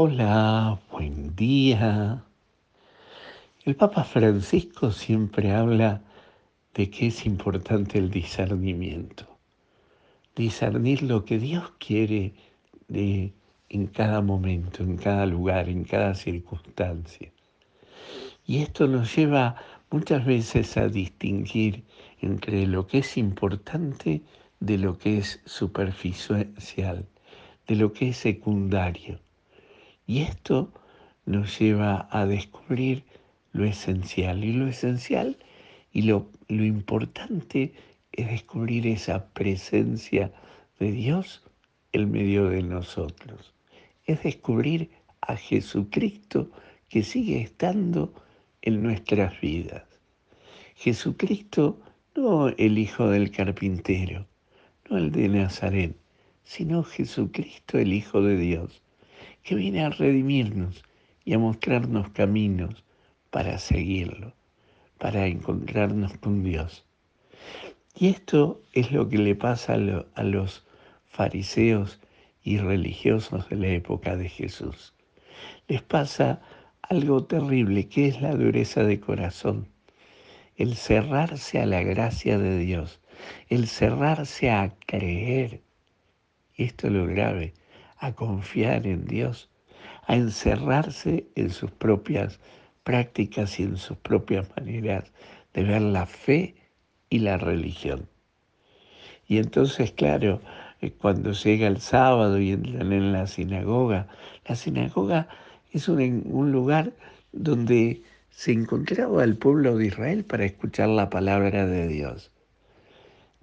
Hola, buen día. El Papa Francisco siempre habla de que es importante el discernimiento. Discernir lo que Dios quiere de, en cada momento, en cada lugar, en cada circunstancia. Y esto nos lleva muchas veces a distinguir entre lo que es importante de lo que es superficial, de lo que es secundario. Y esto nos lleva a descubrir lo esencial. Y lo esencial y lo, lo importante es descubrir esa presencia de Dios en medio de nosotros. Es descubrir a Jesucristo que sigue estando en nuestras vidas. Jesucristo no el hijo del carpintero, no el de Nazaret, sino Jesucristo el Hijo de Dios que viene a redimirnos y a mostrarnos caminos para seguirlo, para encontrarnos con Dios. Y esto es lo que le pasa a, los fariseos y religiosos de la época de Jesús. Les pasa algo terrible, que es la dureza de corazón, el cerrarse a la gracia de Dios, el cerrarse a creer. Esto es lo grave, a confiar en Dios, a encerrarse en sus propias prácticas y en sus propias maneras de ver la fe y la religión. Y entonces, claro, eh, cuando llega el sábado y entran en la sinagoga, la sinagoga es un, un lugar donde se encontraba el pueblo de Israel para escuchar la palabra de Dios.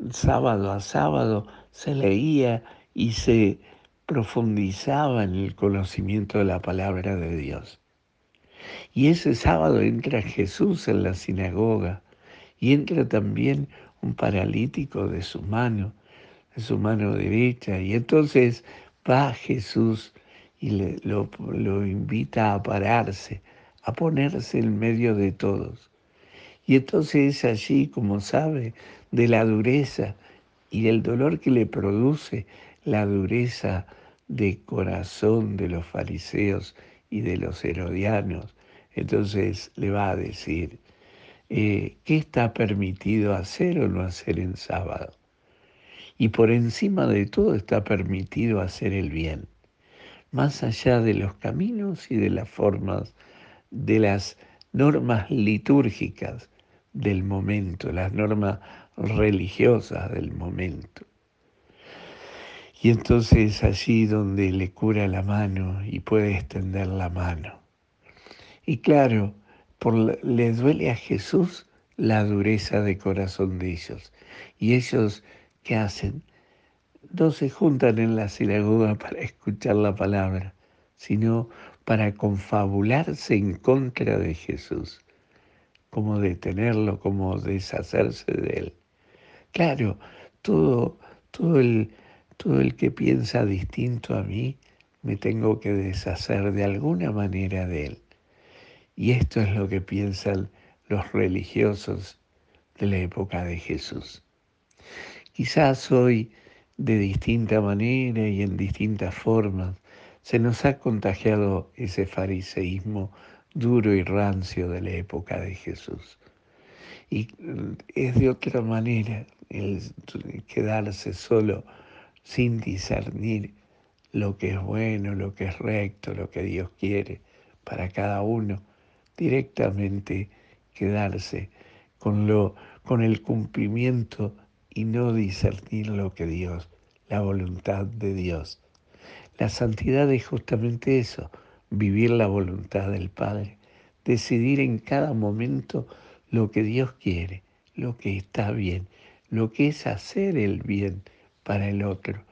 Sábado a sábado se leía y se profundizaba en el conocimiento de la palabra de Dios. Y ese sábado entra Jesús en la sinagoga y entra también un paralítico de su mano, de su mano derecha. Y entonces va Jesús y le, lo, lo invita a pararse, a ponerse en medio de todos. Y entonces es allí, como sabe, de la dureza y del dolor que le produce la dureza de corazón de los fariseos y de los herodianos. Entonces le va a decir, eh, ¿qué está permitido hacer o no hacer en sábado? Y por encima de todo está permitido hacer el bien, más allá de los caminos y de las formas, de las normas litúrgicas del momento, las normas religiosas del momento. Y entonces allí donde le cura la mano y puede extender la mano. Y claro, por, le duele a Jesús la dureza de corazón de ellos. Y ellos, ¿qué hacen? No se juntan en la sinagoga para escuchar la palabra, sino para confabularse en contra de Jesús, como detenerlo, como deshacerse de él. Claro, todo, todo el, todo el que piensa distinto a mí, me tengo que deshacer de alguna manera de él. Y esto es lo que piensan los religiosos de la época de Jesús. Quizás hoy, de distinta manera y en distintas formas, se nos ha contagiado ese fariseísmo duro y rancio de la época de Jesús. Y es de otra manera el quedarse solo sin discernir lo que es bueno, lo que es recto, lo que Dios quiere para cada uno, directamente quedarse con, lo, con el cumplimiento y no discernir lo que Dios, la voluntad de Dios. La santidad es justamente eso, vivir la voluntad del Padre, decidir en cada momento lo que Dios quiere, lo que está bien, lo que es hacer el bien para el otro,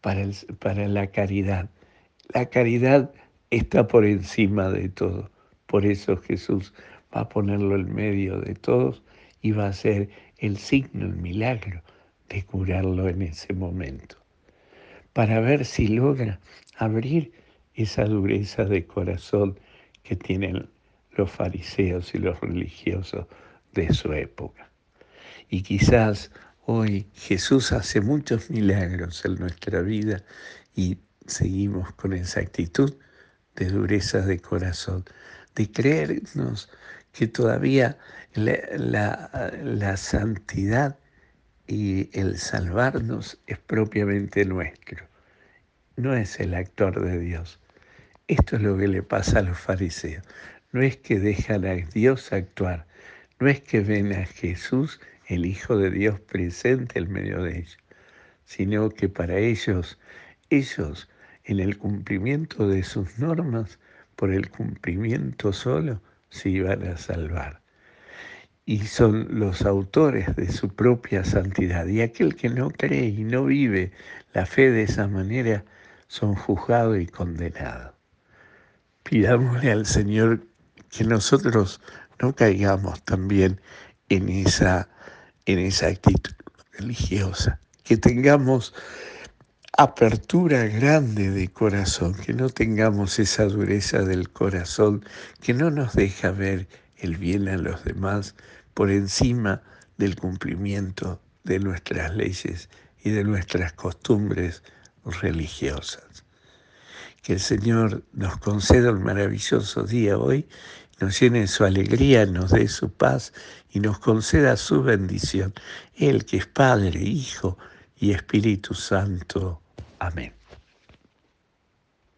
para, el, para la caridad. La caridad está por encima de todo. Por eso Jesús va a ponerlo en medio de todos y va a ser el signo, el milagro de curarlo en ese momento. Para ver si logra abrir esa dureza de corazón que tienen los fariseos y los religiosos de su época. Y quizás Hoy Jesús hace muchos milagros en nuestra vida y seguimos con esa actitud de dureza de corazón, de creernos que todavía la, santidad y el salvarnos es propiamente nuestro, no es el actor de Dios. Esto es lo que le pasa a los fariseos. No es que dejan a Dios actuar, no es que ven a Jesús, el Hijo de Dios, presente en medio de ellos, sino que para ellos, ellos, en el cumplimiento de sus normas, por el cumplimiento solo, se iban a salvar. Y son los autores de su propia santidad. Y aquel que no cree y no vive la fe de esa manera, son juzgados y condenados. Pidámosle al Señor que nosotros no caigamos también en esa, en esa actitud religiosa, que tengamos apertura grande de corazón, que no tengamos esa dureza del corazón que no nos deja ver el bien a los demás por encima del cumplimiento de nuestras leyes y de nuestras costumbres religiosas. Que el Señor nos conceda un maravilloso día hoy, nos llene su alegría, nos dé su paz y nos conceda su bendición. Él que es Padre, Hijo y Espíritu Santo. Amén.